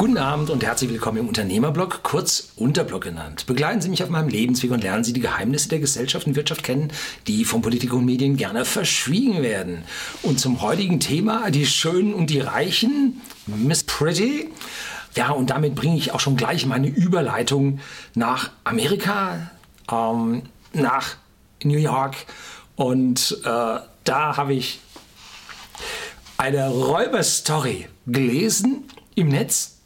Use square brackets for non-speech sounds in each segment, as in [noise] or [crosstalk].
Guten Abend und herzlich willkommen im Unternehmerblog, kurz Unterblog genannt. Begleiten Sie mich auf meinem Lebensweg und lernen Sie die Geheimnisse der Gesellschaft und Wirtschaft kennen, die von Politik und Medien gerne verschwiegen werden. Und zum heutigen Thema, die Schönen und die Reichen, Miss Pretty. Ja, und damit bringe ich auch schon gleich meine Überleitung nach Amerika, ähm, nach New York. Und äh, da habe ich eine Räuberstory gelesen im Netz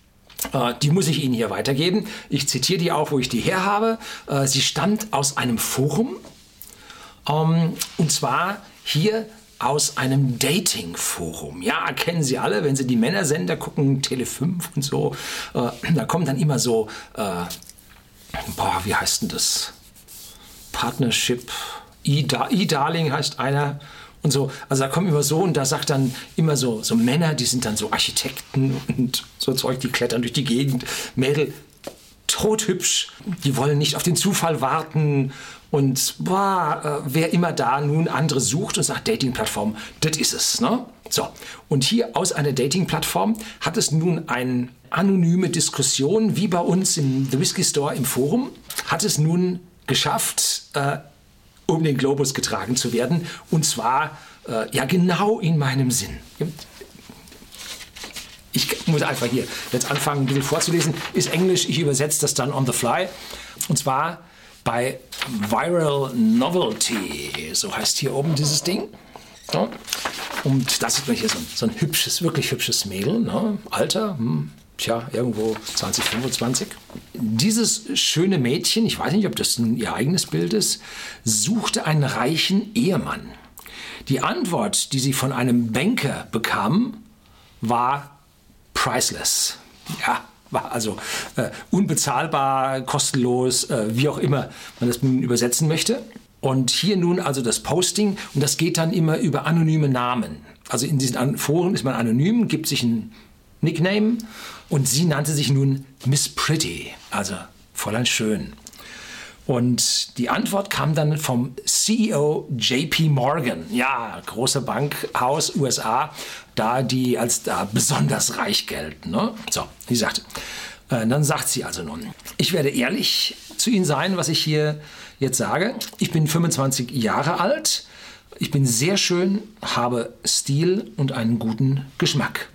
die muss ich Ihnen hier weitergeben. Ich zitiere die auch, wo ich die her habe. Äh, sie stammt aus einem Forum. Ähm, und zwar hier aus einem Dating-Forum. Ja, kennen Sie alle, wenn Sie die Männersender gucken, Tele 5 und so. Äh, da kommen dann immer so, boah, wie heißt denn das? Partnership. E-Darling heißt einer und so. Also da kommen immer so und da sagt dann immer so, so Männer, die sind dann so Architekten und so Zeug, die klettern durch die Gegend. Mädel, tothübsch, die wollen nicht auf den Zufall warten und boah, äh, wer immer da nun andere sucht und sagt, Dating-Plattform, das ist es. Ne? So, und hier aus einer Dating-Plattform hat es nun eine anonyme Diskussion, wie bei uns im The Whiskey Store im Forum, hat es nun geschafft, äh, um den Globus getragen zu werden. Und zwar äh, ja genau in meinem Sinn. Ich muss einfach hier jetzt anfangen, ein bisschen vorzulesen. Ist Englisch, ich übersetze das dann on the fly. Und zwar bei Viral Novelty. So heißt hier oben dieses Ding. Und da sieht man hier so ein, so ein hübsches, wirklich hübsches Mädel. Ne? Alter, hm, tja, irgendwo 2025. Dieses schöne Mädchen, ich weiß nicht, ob das nun ihr eigenes Bild ist, suchte einen reichen Ehemann. Die Antwort, die sie von einem Banker bekam, war priceless. Ja, war also äh, unbezahlbar, kostenlos, äh, wie auch immer man das nun übersetzen möchte. Und hier nun also das Posting und das geht dann immer über anonyme Namen. Also in diesen Foren ist man anonym, gibt sich ein Nickname und sie nannte sich nun Miss Pretty, also Fräulein Schön. Und die Antwort kam dann vom CEO JP Morgan, ja, große Bankhaus USA, da die als da besonders reich gelten. Ne? So, sie sagte, äh, dann sagt sie also nun, ich werde ehrlich zu Ihnen sein, was ich hier jetzt sage. Ich bin 25 Jahre alt, ich bin sehr schön, habe Stil und einen guten Geschmack.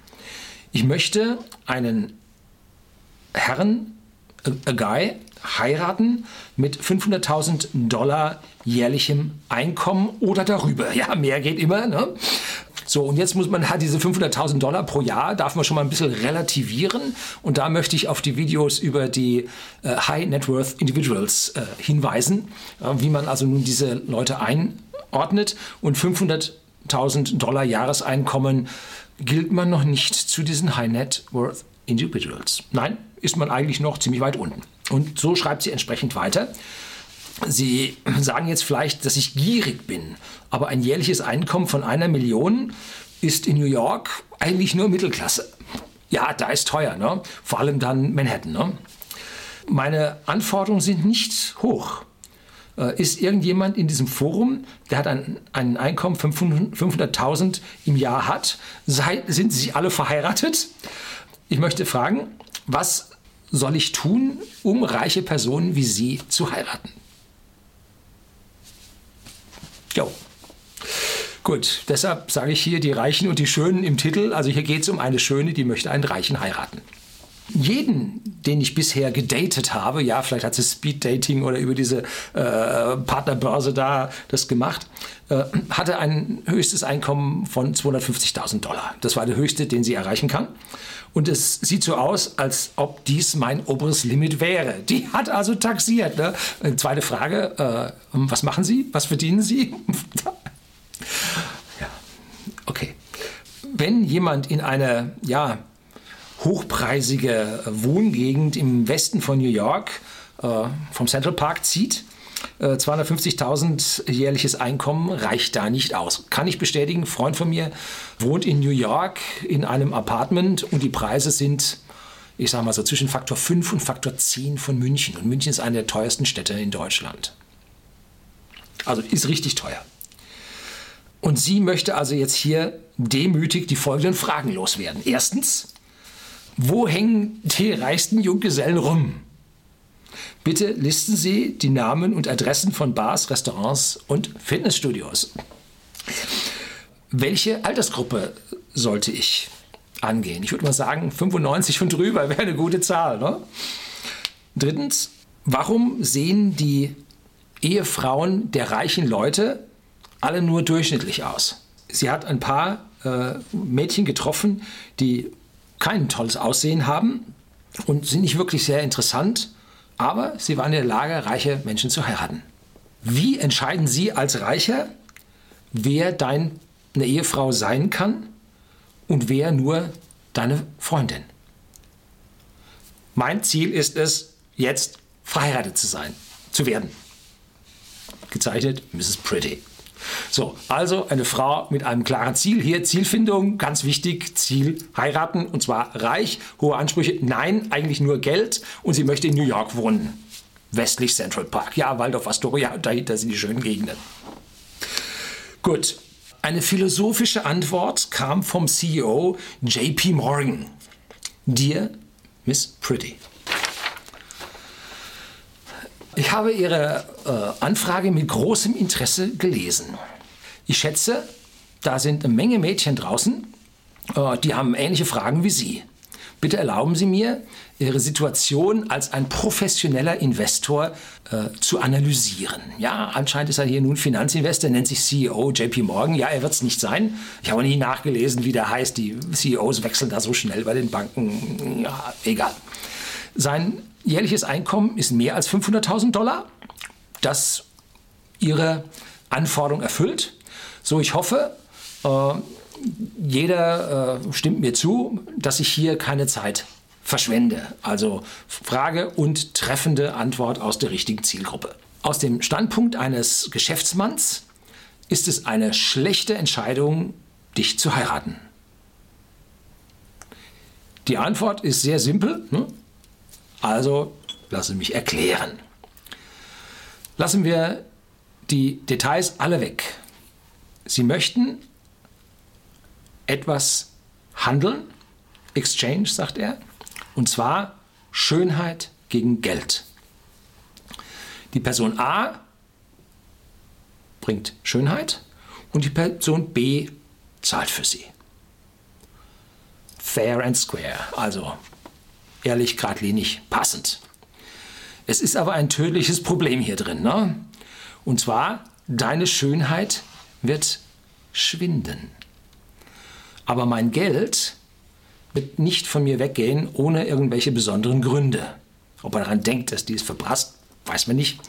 Ich möchte einen Herrn, a, a guy, heiraten mit 500.000 Dollar jährlichem Einkommen oder darüber. [laughs] Ja, mehr geht immer. Ne? So, und jetzt muss man halt diese 500.000 Dollar pro Jahr, darf man schon mal ein bisschen relativieren. Und da möchte ich auf die Videos über die äh, High Net Worth Individuals äh, hinweisen, äh, wie man also nun diese Leute einordnet. Und 500.000 Dollar Jahreseinkommen gilt man noch nicht zu diesen High Net Worth Individuals. Nein, ist man eigentlich noch ziemlich weit unten. Und so schreibt sie entsprechend weiter. Sie sagen jetzt vielleicht, dass ich gierig bin, aber ein jährliches Einkommen von einer Million ist in New York eigentlich nur Mittelklasse. Ja, da ist teuer, ne? vor allem dann Manhattan. Ne? Meine Anforderungen sind nicht hoch. Äh, ist irgendjemand in diesem Forum, der hat ein, ein Einkommen von 500.000 im Jahr hat? Sei, sind sie alle verheiratet? Ich möchte fragen, was soll ich tun, um reiche Personen wie Sie zu heiraten? Jo. Gut, deshalb sage ich hier die Reichen und die Schönen im Titel. Also hier geht es um eine Schöne, die möchte einen Reichen heiraten jeden, den ich bisher gedatet habe, ja, vielleicht hat sie Speed Dating oder über diese äh, Partnerbörse da das gemacht, äh, hatte ein höchstes Einkommen von 250.000 Dollar. Das war der höchste, den sie erreichen kann. Und es sieht so aus, als ob dies mein oberes Limit wäre. Die hat also taxiert. Ne? Äh, zweite Frage, äh, was machen Sie? Was verdienen Sie? [laughs] ja, okay. Wenn jemand in einer, ja, hochpreisige Wohngegend im Westen von New York äh, vom Central Park zieht. 250.000 äh, jährliches Einkommen reicht da nicht aus. Kann ich bestätigen, ein Freund von mir wohnt in New York in einem Apartment und die Preise sind, ich sage mal so, zwischen Faktor 5 und Faktor 10 von München. Und München ist eine der teuersten Städte in Deutschland. Also ist richtig teuer. Und sie möchte also jetzt hier demütig die folgenden Fragen loswerden. Erstens, Wo hängen die reichsten Junggesellen rum? Bitte listen Sie die Namen und Adressen von Bars, Restaurants und Fitnessstudios. Welche Altersgruppe sollte ich angehen? Ich würde mal sagen, 95 und drüber wäre eine gute Zahl. Ne? Drittens, warum sehen die Ehefrauen der reichen Leute alle nur durchschnittlich aus? Sie hat ein paar äh, Mädchen getroffen, die kein tolles Aussehen haben und sind nicht wirklich sehr interessant, aber sie waren in der Lage, reiche Menschen zu heiraten. Wie entscheiden Sie als Reicher, wer deine Ehefrau sein kann und wer nur deine Freundin? Mein Ziel ist es, jetzt verheiratet zu sein, zu werden. Gezeichnet Mrs. Pretty. So, also eine Frau mit einem klaren Ziel. Hier Zielfindung, ganz wichtig, Ziel heiraten und zwar reich, hohe Ansprüche. Nein, eigentlich nur Geld und sie möchte in New York wohnen. Westlich Central Park. Ja, Waldorf Astoria [laughs] dahinter sind die schönen Gegenden. Gut, eine philosophische Antwort kam vom CEO JP Morgan. Dear Miss Pretty. Ich habe Ihre äh, Anfrage mit großem Interesse gelesen. Ich schätze, da sind eine Menge Mädchen draußen, äh, die haben ähnliche Fragen wie Sie. Bitte erlauben Sie mir, Ihre Situation als ein professioneller Investor äh, zu analysieren. Ja, anscheinend ist er hier nun Finanzinvestor, nennt sich CEO JP Morgan. Ja, er wird es nicht sein. Ich habe nie nachgelesen, wie der heißt. Die CEOs wechseln da so schnell bei den Banken. Ja, egal. Sein jährliches Einkommen ist mehr als 500.000 Dollar, das Ihre Anforderung erfüllt. So, ich hoffe, äh, jeder äh, stimmt mir zu, dass ich hier keine Zeit verschwende. Also Frage und treffende Antwort aus der richtigen Zielgruppe. Aus dem Standpunkt eines Geschäftsmanns ist es eine schlechte Entscheidung, dich zu heiraten. Die Antwort ist sehr simpel. Ne? Also lasse mich erklären. Lassen wir die Details alle weg. Sie möchten etwas handeln, Exchange, sagt er, und zwar Schönheit gegen Geld. Die Person A bringt Schönheit und die Person B zahlt für sie. Fair and square, also ehrlich, geradlinig, passend. Es ist aber ein tödliches Problem hier drin. Ne? Und zwar, deine Schönheit wird schwinden. Aber mein Geld wird nicht von mir weggehen ohne irgendwelche besonderen Gründe. Ob er daran denkt, dass die es verprasst, weiß man nicht.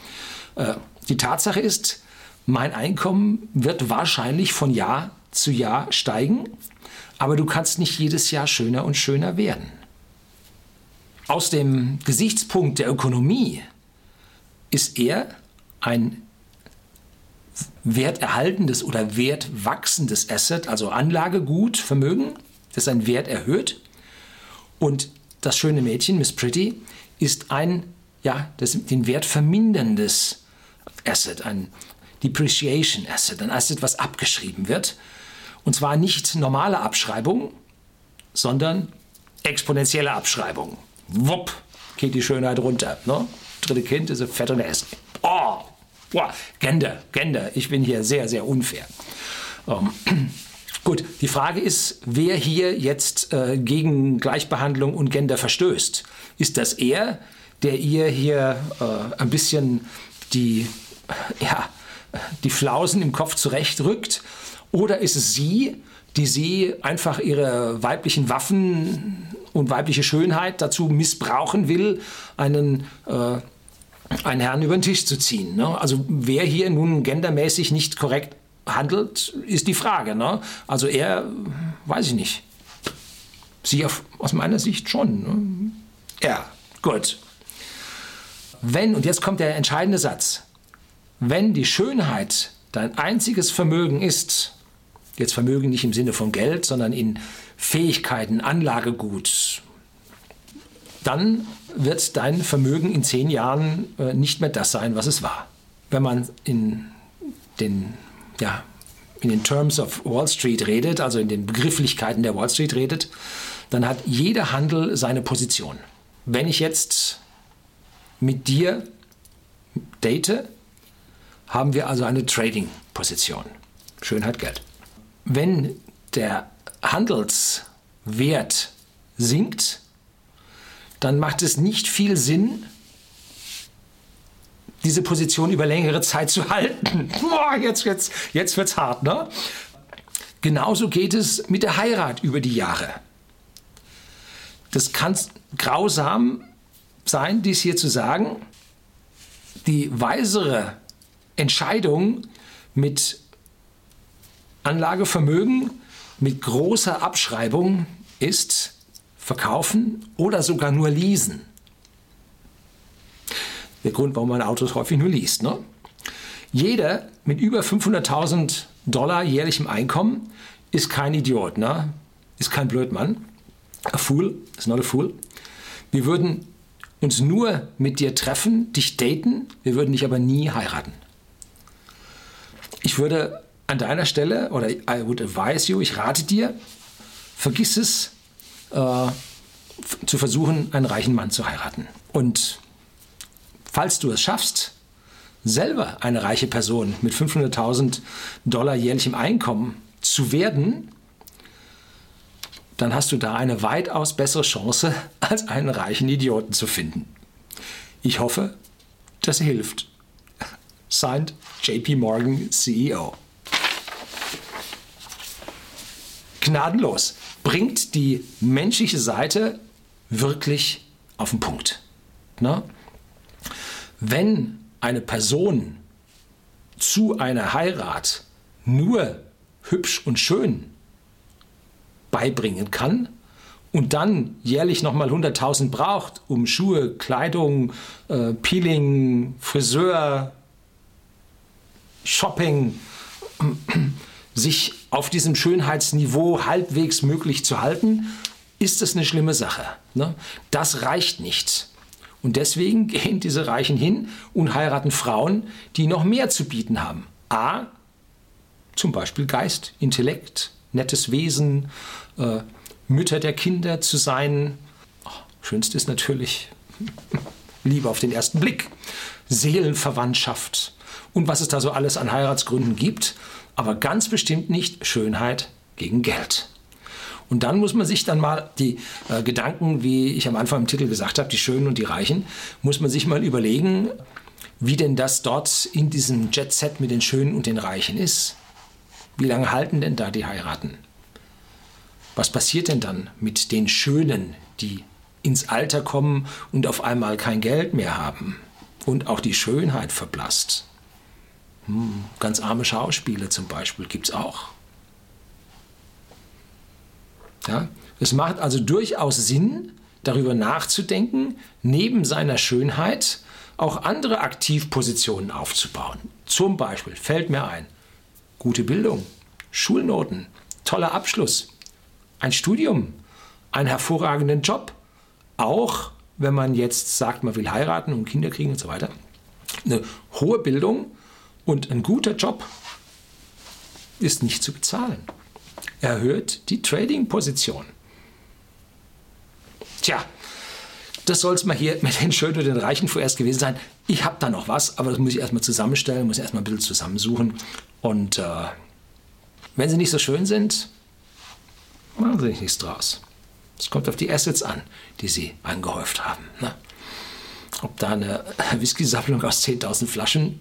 Äh, die Tatsache ist, mein Einkommen wird wahrscheinlich von Jahr zu Jahr steigen, aber du kannst nicht jedes Jahr schöner und schöner werden. Aus dem Gesichtspunkt der Ökonomie ist er ein werterhaltendes oder wertwachsendes Asset, also Anlagegut, Vermögen, das seinen Wert erhöht. Und das schöne Mädchen, Miss Pretty, ist ein, ja, das, den Wert verminderndes Asset, ein Depreciation Asset, ein Asset, was abgeschrieben wird. Und zwar nicht normale Abschreibung, sondern exponentielle Abschreibung wupp, geht die Schönheit runter. Ne? Dritte Kind ist Fett und Essen. Oh, boah, Gender, Gender, ich bin hier sehr, sehr unfair. Ähm, [clears throat] gut, die Frage ist, wer hier jetzt äh, gegen Gleichbehandlung und Gender verstößt. Ist das er, der ihr hier äh, ein bisschen die, ja, die Flausen im Kopf zurechtrückt? Oder ist es sie, die sie einfach ihre weiblichen Waffen und weibliche Schönheit dazu missbrauchen will, einen, äh, einen Herrn über den Tisch zu ziehen. Ne? Also wer hier nun gendermäßig nicht korrekt handelt, ist die Frage. Ne? Also er, weiß ich nicht. Sie auf, aus meiner Sicht schon. Ne? Ja, gut. Wenn, und jetzt kommt der entscheidende Satz, wenn die Schönheit dein einziges Vermögen ist, jetzt Vermögen nicht im Sinne von Geld, sondern in Fähigkeiten, Anlagegut, dann wird dein Vermögen in zehn Jahren äh, nicht mehr das sein, was es war. Wenn man in den, ja, in den Terms of Wall Street redet, also in den Begrifflichkeiten der Wall Street redet, dann hat jeder Handel seine Position. Wenn ich jetzt mit dir date, haben wir also eine Trading-Position. Schönheit, Geld. Wenn der Handelswert sinkt, dann macht es nicht viel Sinn, diese Position über längere Zeit zu halten. [laughs] Boah, jetzt, jetzt, jetzt wird's hart, ne? Genauso geht es mit der Heirat über die Jahre. Das kann grausam sein, dies hier zu sagen. Die weisere Entscheidung mit Anlagevermögen, mit großer Abschreibung ist verkaufen oder sogar nur leasen. Der Grund, warum man Autos häufig nur liest. Ne? Jeder mit über 500.000 Dollar jährlichem Einkommen ist kein Idiot, ne? ist kein Blödmann. A fool is not a fool. Wir würden uns nur mit dir treffen, dich daten, wir würden dich aber nie heiraten. Ich würde an deiner Stelle, oder I would advise you, ich rate dir, vergiss es, äh, zu versuchen, einen reichen Mann zu heiraten. Und falls du es schaffst, selber eine reiche Person mit 500.000 Dollar jährlichem Einkommen zu werden, dann hast du da eine weitaus bessere Chance, [laughs] als einen reichen Idioten zu finden. Ich hoffe, das hilft. Signed JP Morgan CEO. Gnadenlos bringt die menschliche Seite wirklich auf den Punkt. Na? Wenn eine Person zu einer Heirat nur hübsch und schön beibringen kann und dann jährlich nochmal 100.000 braucht, um Schuhe, Kleidung, äh, Peeling, Friseur, Shopping, sich auf diesem Schönheitsniveau halbwegs möglich zu halten, ist das eine schlimme Sache. Ne? Das reicht nicht. Und deswegen [laughs] gehen diese Reichen hin und heiraten Frauen, die noch mehr zu bieten haben. A, zum Beispiel Geist, Intellekt, nettes Wesen, äh, Mütter der Kinder zu sein. Oh, schönst ist natürlich [laughs] Liebe auf den ersten Blick, Seelenverwandtschaft und was es da so alles an Heiratsgründen gibt, aber ganz bestimmt nicht Schönheit gegen Geld. Und dann muss man sich dann mal die äh, Gedanken, wie ich am Anfang im Titel gesagt habe, die Schönen und die Reichen, muss man sich mal überlegen, wie denn das dort in diesem Jet-Set mit den Schönen und den Reichen ist. Wie lange halten denn da die heiraten? Was passiert denn dann mit den Schönen, die ins Alter kommen und auf einmal kein Geld mehr haben und auch die Schönheit verblasst? Hm, ganz arme Schauspieler zum Beispiel gibt es auch. Ja? Es macht also durchaus Sinn, darüber nachzudenken, neben seiner Schönheit auch andere Aktivpositionen aufzubauen. Zum Beispiel fällt mir ein, gute Bildung, Schulnoten, toller Abschluss, ein Studium, einen hervorragenden Job, auch wenn man jetzt sagt, man will heiraten und Kinder kriegen und so weiter. Eine hohe Bildung und ein guter Job ist nicht zu bezahlen erhöht die Trading-Position. Tja, das soll es mal hier mit den Schönen und den Reichen vorerst gewesen sein. Ich habe da noch was, aber das muss ich erstmal zusammenstellen, muss erstmal ein bisschen zusammensuchen. Und äh, wenn sie nicht so schön sind, machen sie nichts draus. Es kommt auf die Assets an, die sie angehäuft haben. Ne? Ob da eine Whisky-Sammlung aus 10.000 Flaschen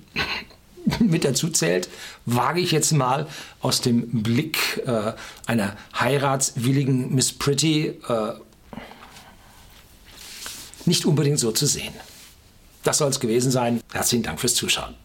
mit dazu zählt, wage ich jetzt mal aus dem Blick äh, einer heiratswilligen Miss Pretty äh, nicht unbedingt so zu sehen. Das soll es gewesen sein. Herzlichen Dank fürs Zuschauen.